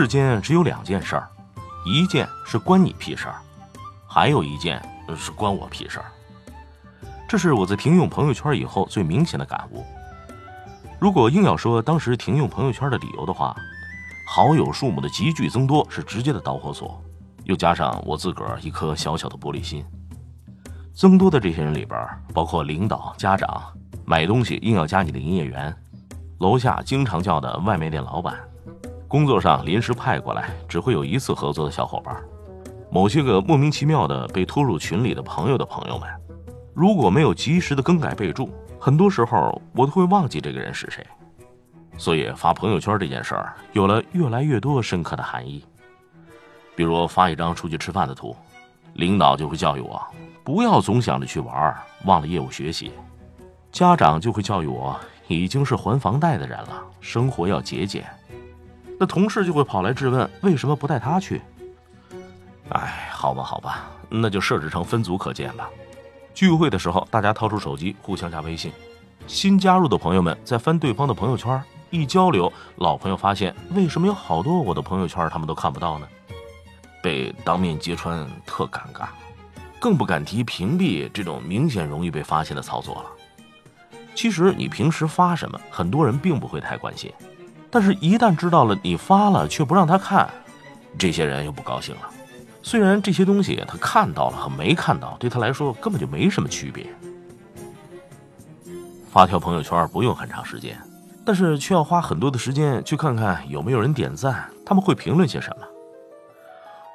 世间只有两件事儿，一件是关你屁事儿，还有一件是关我屁事儿。这是我在停用朋友圈以后最明显的感悟。如果硬要说当时停用朋友圈的理由的话，好友数目的急剧增多是直接的导火索，又加上我自个儿一颗小小的玻璃心。增多的这些人里边，包括领导、家长，买东西硬要加你的营业员，楼下经常叫的外卖店老板，工作上临时派过来只会有一次合作的小伙伴，某些个莫名其妙的被拖入群里的朋友的朋友们，如果没有及时的更改备注，很多时候我都会忘记这个人是谁。所以发朋友圈这件事儿有了越来越多深刻的含义。比如发一张出去吃饭的图，领导就会教育我不要总想着去玩，忘了业务学习；家长就会教育我已经是还房贷的人了，生活要节俭。那同事就会跑来质问为什么不带他去？哎，好吧，好吧，那就设置成分组可见吧。聚会的时候，大家掏出手机互相加微信，新加入的朋友们在翻对方的朋友圈。一交流，老朋友发现为什么有好多我的朋友圈他们都看不到呢？被当面揭穿特尴尬，更不敢提屏蔽这种明显容易被发现的操作了。其实你平时发什么，很多人并不会太关心，但是一旦知道了你发了却不让他看，这些人又不高兴了。虽然这些东西他看到了和没看到对他来说根本就没什么区别，发条朋友圈不用很长时间。但是却要花很多的时间去看看有没有人点赞，他们会评论些什么。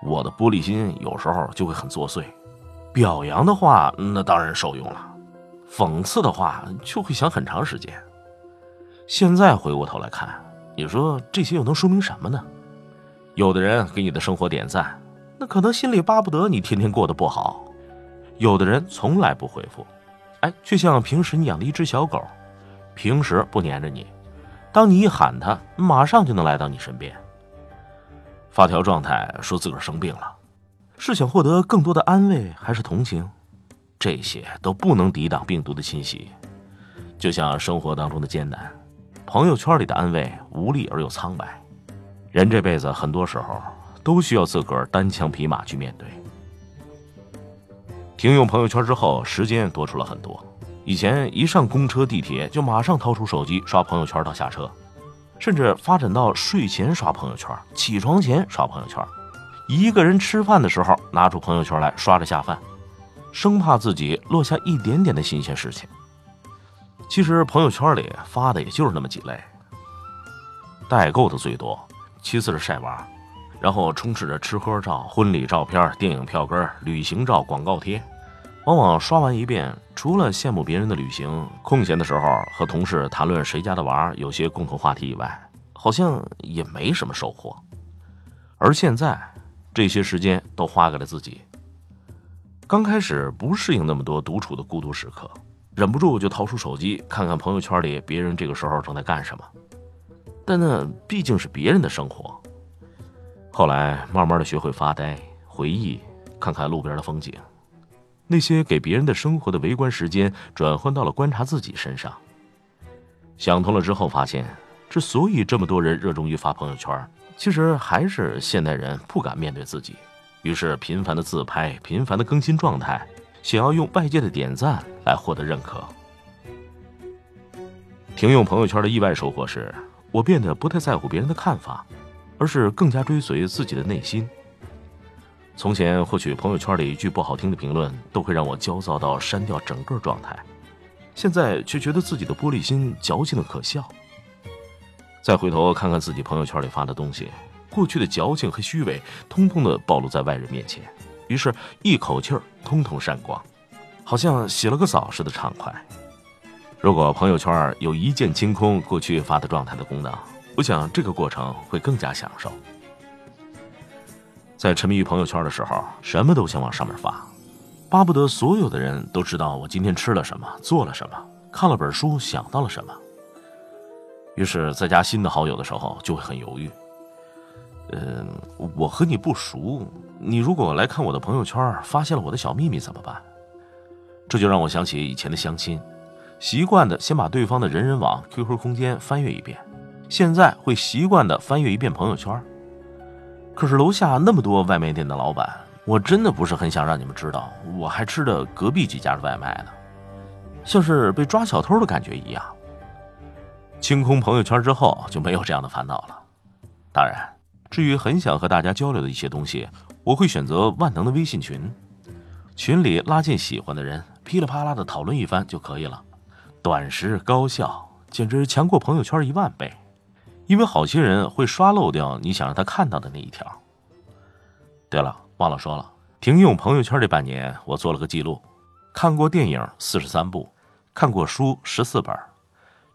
我的玻璃心有时候就会很作祟，表扬的话那当然受用了，讽刺的话就会想很长时间。现在回过头来看，你说这些又能说明什么呢？有的人给你的生活点赞，那可能心里巴不得你天天过得不好；有的人从来不回复，哎，却像平时你养的一只小狗，平时不粘着你。当你一喊他，马上就能来到你身边。发条状态说自个儿生病了，是想获得更多的安慰还是同情？这些都不能抵挡病毒的侵袭。就像生活当中的艰难，朋友圈里的安慰无力而又苍白。人这辈子很多时候都需要自个儿单枪匹马去面对。停用朋友圈之后，时间多出了很多。以前一上公车、地铁就马上掏出手机刷朋友圈到下车，甚至发展到睡前刷朋友圈、起床前刷朋友圈，一个人吃饭的时候拿出朋友圈来刷着下饭，生怕自己落下一点点的新鲜事情。其实朋友圈里发的也就是那么几类，代购的最多，其次是晒娃，然后充斥着吃喝照、婚礼照片、电影票根、旅行照、广告贴。往往刷完一遍，除了羡慕别人的旅行，空闲的时候和同事谈论谁家的娃有些共同话题以外，好像也没什么收获。而现在，这些时间都花给了自己。刚开始不适应那么多独处的孤独时刻，忍不住就掏出手机看看朋友圈里别人这个时候正在干什么。但那毕竟是别人的生活。后来慢慢的学会发呆、回忆，看看路边的风景。那些给别人的生活的围观时间，转换到了观察自己身上。想通了之后，发现之所以这么多人热衷于发朋友圈，其实还是现代人不敢面对自己，于是频繁的自拍，频繁的更新状态，想要用外界的点赞来获得认可。停用朋友圈的意外收获是，我变得不太在乎别人的看法，而是更加追随自己的内心。从前或许朋友圈里一句不好听的评论，都会让我焦躁到删掉整个状态，现在却觉得自己的玻璃心矫情的可笑。再回头看看自己朋友圈里发的东西，过去的矫情和虚伪，通通的暴露在外人面前，于是一口气儿通通删光，好像洗了个澡似的畅快。如果朋友圈有一键清空过去发的状态的功能，我想这个过程会更加享受。在沉迷于朋友圈的时候，什么都想往上面发，巴不得所有的人都知道我今天吃了什么，做了什么，看了本书，想到了什么。于是，在加新的好友的时候，就会很犹豫。嗯，我和你不熟，你如果来看我的朋友圈，发现了我的小秘密怎么办？这就让我想起以前的相亲，习惯的先把对方的人人网、QQ 空间翻阅一遍，现在会习惯的翻阅一遍朋友圈。可是楼下那么多外卖店的老板，我真的不是很想让你们知道，我还吃着隔壁几家的外卖呢，像是被抓小偷的感觉一样。清空朋友圈之后，就没有这样的烦恼了。当然，至于很想和大家交流的一些东西，我会选择万能的微信群，群里拉进喜欢的人，噼里啪啦的讨论一番就可以了，短时高效，简直强过朋友圈一万倍。因为好些人会刷漏掉你想让他看到的那一条。对了，忘了说了，停用朋友圈这半年，我做了个记录，看过电影四十三部，看过书十四本。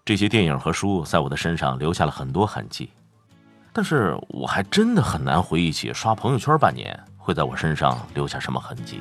这些电影和书在我的身上留下了很多痕迹，但是我还真的很难回忆起刷朋友圈半年会在我身上留下什么痕迹。